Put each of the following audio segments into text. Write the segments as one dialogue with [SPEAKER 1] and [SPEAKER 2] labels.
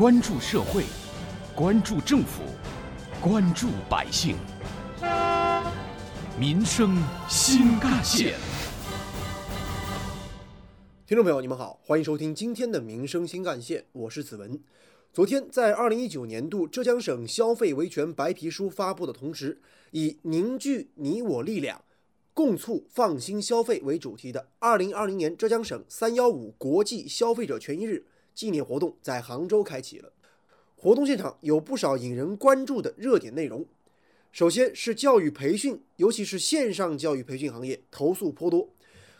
[SPEAKER 1] 关注社会，关注政府，关注百姓，民生新干线。
[SPEAKER 2] 听众朋友，你们好，欢迎收听今天的《民生新干线》，我是子文。昨天，在二零一九年度浙江省消费维权白皮书发布的同时，以“凝聚你我力量，共促放心消费”为主题的二零二零年浙江省“三幺五”国际消费者权益日纪念活动在杭州开启了。活动现场有不少引人关注的热点内容。首先是教育培训，尤其是线上教育培训行业投诉颇多，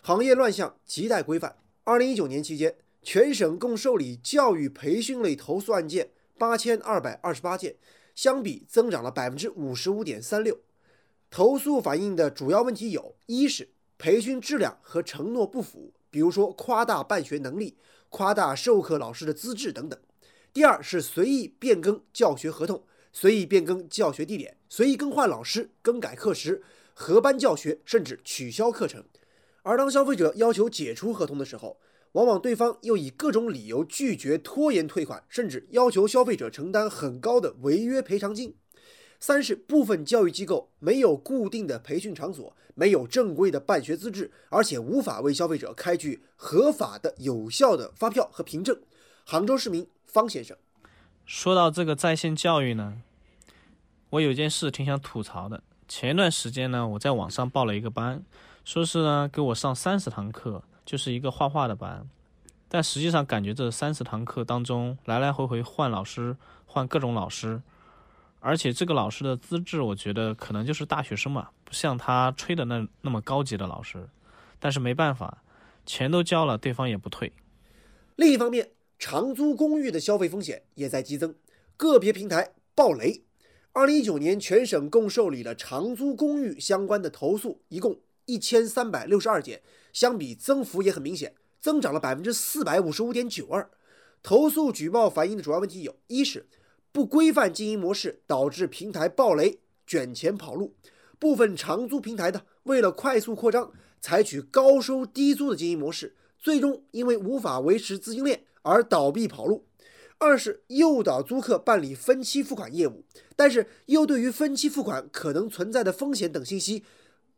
[SPEAKER 2] 行业乱象亟待规范。二零一九年期间，全省共受理教育培训类投诉案件八千二百二十八件，相比增长了百分之五十五点三六。投诉反映的主要问题有：一是培训质量和承诺不符，比如说夸大办学能力、夸大授课老师的资质等等；第二是随意变更教学合同、随意变更教学地点、随意更换老师、更改课时、合班教学，甚至取消课程。而当消费者要求解除合同的时候，往往对方又以各种理由拒绝、拖延退款，甚至要求消费者承担很高的违约赔偿金。三是部分教育机构没有固定的培训场所，没有正规的办学资质，而且无法为消费者开具合法的、有效的发票和凭证。杭州市民方先生
[SPEAKER 3] 说到这个在线教育呢，我有件事挺想吐槽的。前段时间呢，我在网上报了一个班。说是呢，给我上三十堂课，就是一个画画的班，但实际上感觉这三十堂课当中来来回回换老师，换各种老师，而且这个老师的资质，我觉得可能就是大学生嘛，不像他吹的那那么高级的老师。但是没办法，钱都交了，对方也不退。
[SPEAKER 2] 另一方面，长租公寓的消费风险也在激增，个别平台爆雷。二零一九年，全省共受理了长租公寓相关的投诉，一共。一千三百六十二件，相比增幅也很明显，增长了百分之四百五十五点九二。投诉举报反映的主要问题有：一是不规范经营模式导致平台暴雷卷钱跑路，部分长租平台呢为了快速扩张，采取高收低租的经营模式，最终因为无法维持资金链而倒闭跑路；二是诱导租客办理分期付款业务，但是又对于分期付款可能存在的风险等信息。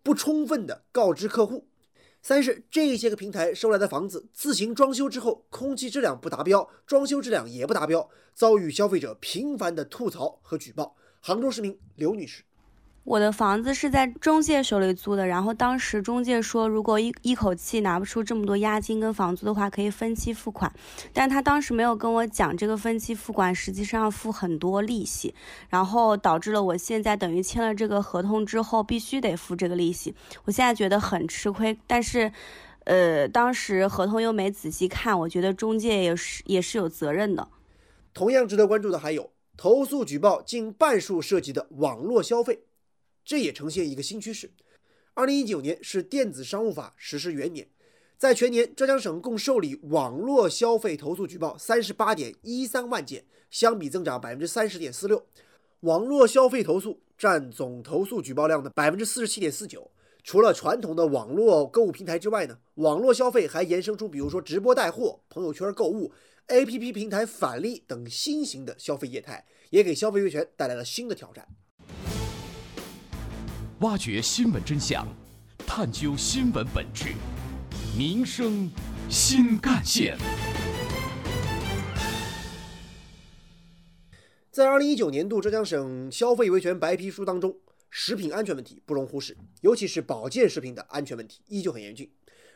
[SPEAKER 2] 不充分的告知客户，三是这些个平台收来的房子自行装修之后，空气质量不达标，装修质量也不达标，遭遇消费者频繁的吐槽和举报。杭州市民刘女士。
[SPEAKER 4] 我的房子是在中介手里租的，然后当时中介说，如果一一口气拿不出这么多押金跟房租的话，可以分期付款。但他当时没有跟我讲，这个分期付款实际上要付很多利息，然后导致了我现在等于签了这个合同之后，必须得付这个利息。我现在觉得很吃亏，但是，呃，当时合同又没仔细看，我觉得中介也是也是有责任的。
[SPEAKER 2] 同样值得关注的还有，投诉举报近半数涉及的网络消费。这也呈现一个新趋势。二零一九年是电子商务法实施元年，在全年浙江省共受理网络消费投诉举报三十八点一三万件，相比增长百分之三十点四六。网络消费投诉占总投诉举报量的百分之四十七点四九。除了传统的网络购物平台之外呢，网络消费还延伸出比如说直播带货、朋友圈购物、APP 平台返利等新型的消费业态，也给消费维权带来了新的挑战。
[SPEAKER 1] 挖掘新闻真相，探究新闻本质，民生新干线。
[SPEAKER 2] 在二零一九年度浙江省消费维权白皮书当中，食品安全问题不容忽视，尤其是保健食品的安全问题依旧很严峻。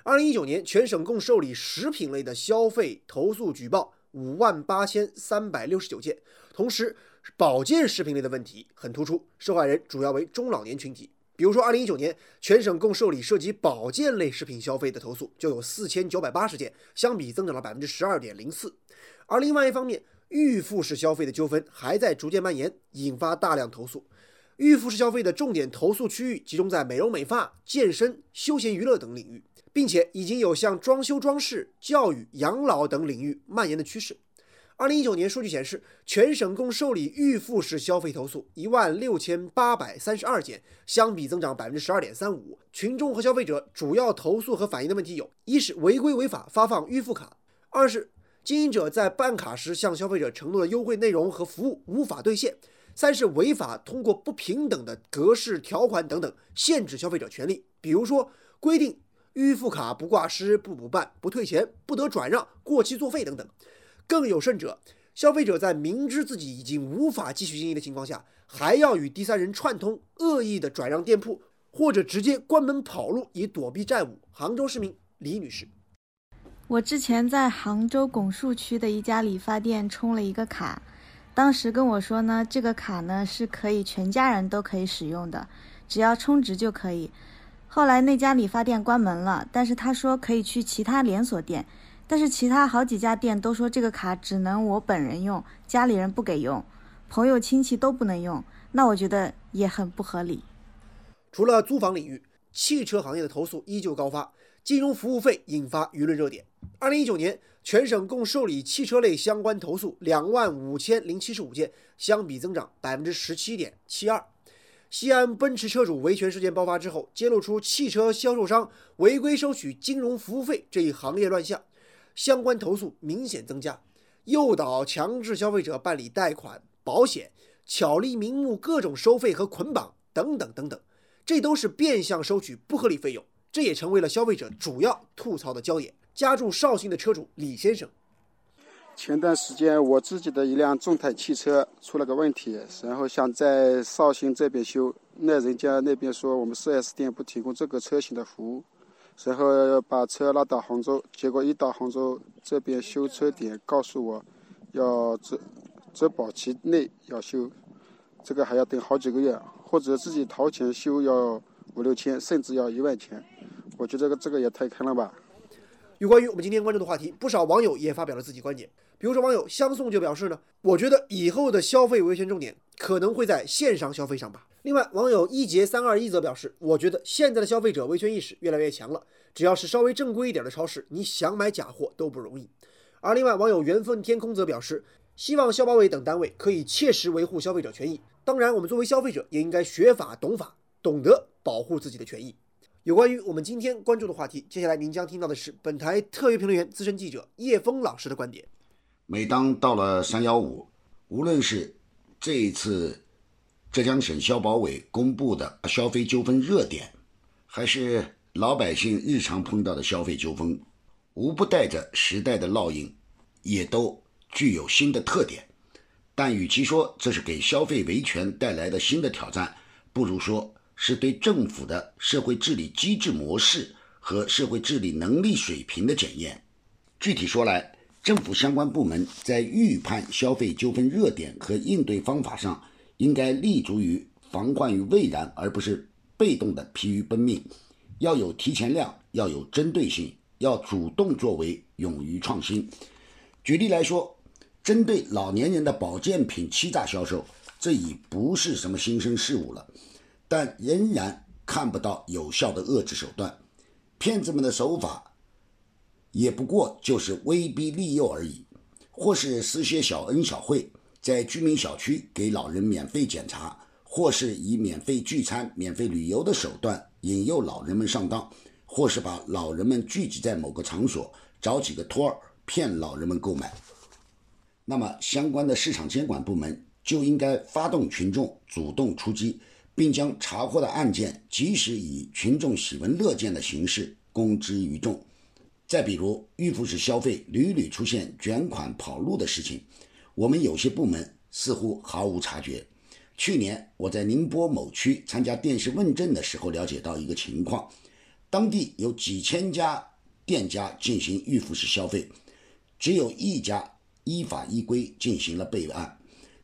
[SPEAKER 2] 二零一九年，全省共受理食品类的消费投诉举报五万八千三百六十九件，同时保健食品类的问题很突出，受害人主要为中老年群体。比如说，二零一九年全省共受理涉及保健类食品消费的投诉就有四千九百八十件，相比增长了百分之十二点零四。而另外一方面，预付式消费的纠纷还在逐渐蔓延，引发大量投诉。预付式消费的重点投诉区域集中在美容美发、健身、休闲娱乐等领域，并且已经有向装修装饰、教育、养老等领域蔓延的趋势。二零一九年数据显示，全省共受理预付式消费投诉一万六千八百三十二件，相比增长百分之十二点三五。群众和消费者主要投诉和反映的问题有：一是违规违法发放预付卡；二是经营者在办卡时向消费者承诺的优惠内容和服务无法兑现；三是违法通过不平等的格式条款等等限制消费者权利，比如说规定预付卡不挂失、不补办、不退钱、不得转让、过期作废等等。更有甚者，消费者在明知自己已经无法继续经营的情况下，还要与第三人串通，恶意的转让店铺，或者直接关门跑路以躲避债务。杭州市民李女士。
[SPEAKER 5] 我之前在杭州拱墅区的一家理发店充了一个卡，当时跟我说呢，这个卡呢是可以全家人都可以使用的，只要充值就可以。后来那家理发店关门了，但是他说可以去其他连锁店，但是其他好几家店都说这个卡只能我本人用，家里人不给用，朋友亲戚都不能用，那我觉得也很不合理。
[SPEAKER 2] 除了租房领域，汽车行业的投诉依旧高发。金融服务费引发舆论热点。二零一九年，全省共受理汽车类相关投诉两万五千零七十五件，相比增长百分之十七点七二。西安奔驰车主维权事件爆发之后，揭露出汽车销售商违规收取金融服务费这一行业乱象，相关投诉明显增加，诱导强制消费者办理贷款、保险，巧立名目各种收费和捆绑等等等等，这都是变相收取不合理费用。这也成为了消费者主要吐槽的焦点。家住绍兴的车主李先生，
[SPEAKER 6] 前段时间我自己的一辆众泰汽车出了个问题，然后想在绍兴这边修，那人家那边说我们 4S 店不提供这个车型的服务，然后把车拉到杭州，结果一到杭州这边修车点告诉我，要质质保期内要修，这个还要等好几个月，或者自己掏钱修要五六千，甚至要一万钱。我觉得这个这个也太坑了吧！
[SPEAKER 2] 有关于我们今天关注的话题，不少网友也发表了自己观点。比如说，网友相送就表示呢，我觉得以后的消费维权重点可能会在线上消费上吧。另外，网友一节三二一则表示，我觉得现在的消费者维权意识越来越强了，只要是稍微正规一点的超市，你想买假货都不容易。而另外，网友缘分天空则表示，希望消保委等单位可以切实维护消费者权益。当然，我们作为消费者也应该学法、懂法，懂得保护自己的权益。有关于我们今天关注的话题，接下来您将听到的是本台特约评论员、资深记者叶峰老师的观点。
[SPEAKER 7] 每当到了三幺五，无论是这一次浙江省消保委公布的消费纠纷热点，还是老百姓日常碰到的消费纠纷，无不带着时代的烙印，也都具有新的特点。但与其说这是给消费维权带来的新的挑战，不如说。是对政府的社会治理机制模式和社会治理能力水平的检验。具体说来，政府相关部门在预判消费纠纷热点和应对方法上，应该立足于防患于未然，而不是被动的疲于奔命。要有提前量，要有针对性，要主动作为，勇于创新。举例来说，针对老年人的保健品欺诈销售，这已不是什么新生事物了。但仍然看不到有效的遏制手段，骗子们的手法也不过就是威逼利诱而已，或是施些小恩小惠，在居民小区给老人免费检查，或是以免费聚餐、免费旅游的手段引诱老人们上当，或是把老人们聚集在某个场所，找几个托儿骗老人们购买。那么，相关的市场监管部门就应该发动群众主动出击。并将查获的案件及时以群众喜闻乐见的形式公之于众。再比如，预付式消费屡屡出现卷款跑路的事情，我们有些部门似乎毫无察觉。去年我在宁波某区参加电视问政的时候，了解到一个情况：当地有几千家店家进行预付式消费，只有一家依法依规进行了备案，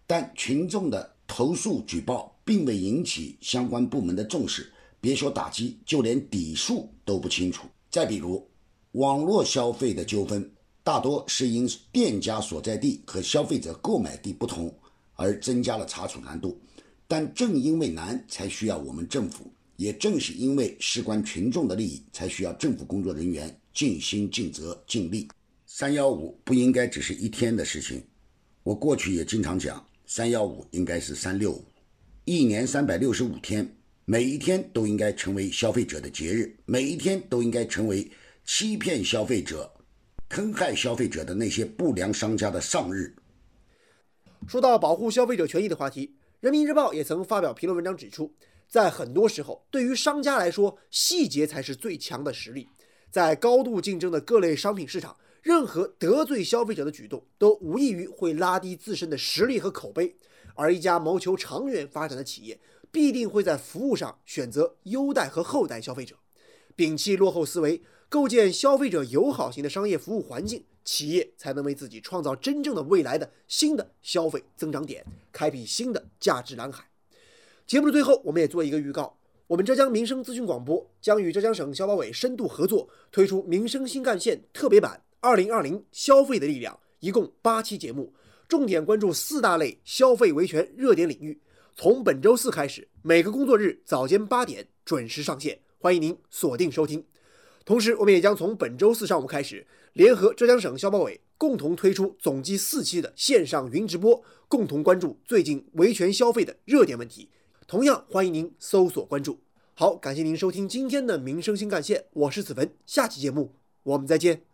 [SPEAKER 7] 但群众的投诉举报。并未引起相关部门的重视，别说打击，就连底数都不清楚。再比如，网络消费的纠纷，大多是因店家所在地和消费者购买地不同而增加了查处难度。但正因为难，才需要我们政府；也正是因为事关群众的利益，才需要政府工作人员尽心尽责尽力。三幺五不应该只是一天的事情，我过去也经常讲，三幺五应该是三六五。一年三百六十五天，每一天都应该成为消费者的节日，每一天都应该成为欺骗消费者坑害消费者的那些不良商家的上日。
[SPEAKER 2] 说到保护消费者权益的话题，《人民日报》也曾发表评论文章指出，在很多时候，对于商家来说，细节才是最强的实力。在高度竞争的各类商品市场，任何得罪消费者的举动，都无异于会拉低自身的实力和口碑。而一家谋求长远发展的企业，必定会在服务上选择优待和厚待消费者，摒弃落后思维，构建消费者友好型的商业服务环境，企业才能为自己创造真正的未来的新的消费增长点，开辟新的价值蓝海。节目的最后，我们也做一个预告。我们浙江民生资讯广播将与浙江省消保委深度合作，推出《民生新干线》特别版《二零二零消费的力量》，一共八期节目，重点关注四大类消费维权热点领域。从本周四开始，每个工作日早间八点准时上线，欢迎您锁定收听。同时，我们也将从本周四上午开始，联合浙江省消保委，共同推出总计四期的线上云直播，共同关注最近维权消费的热点问题。同样欢迎您搜索关注。好，感谢您收听今天的民生新干线，我是子文，下期节目我们再见。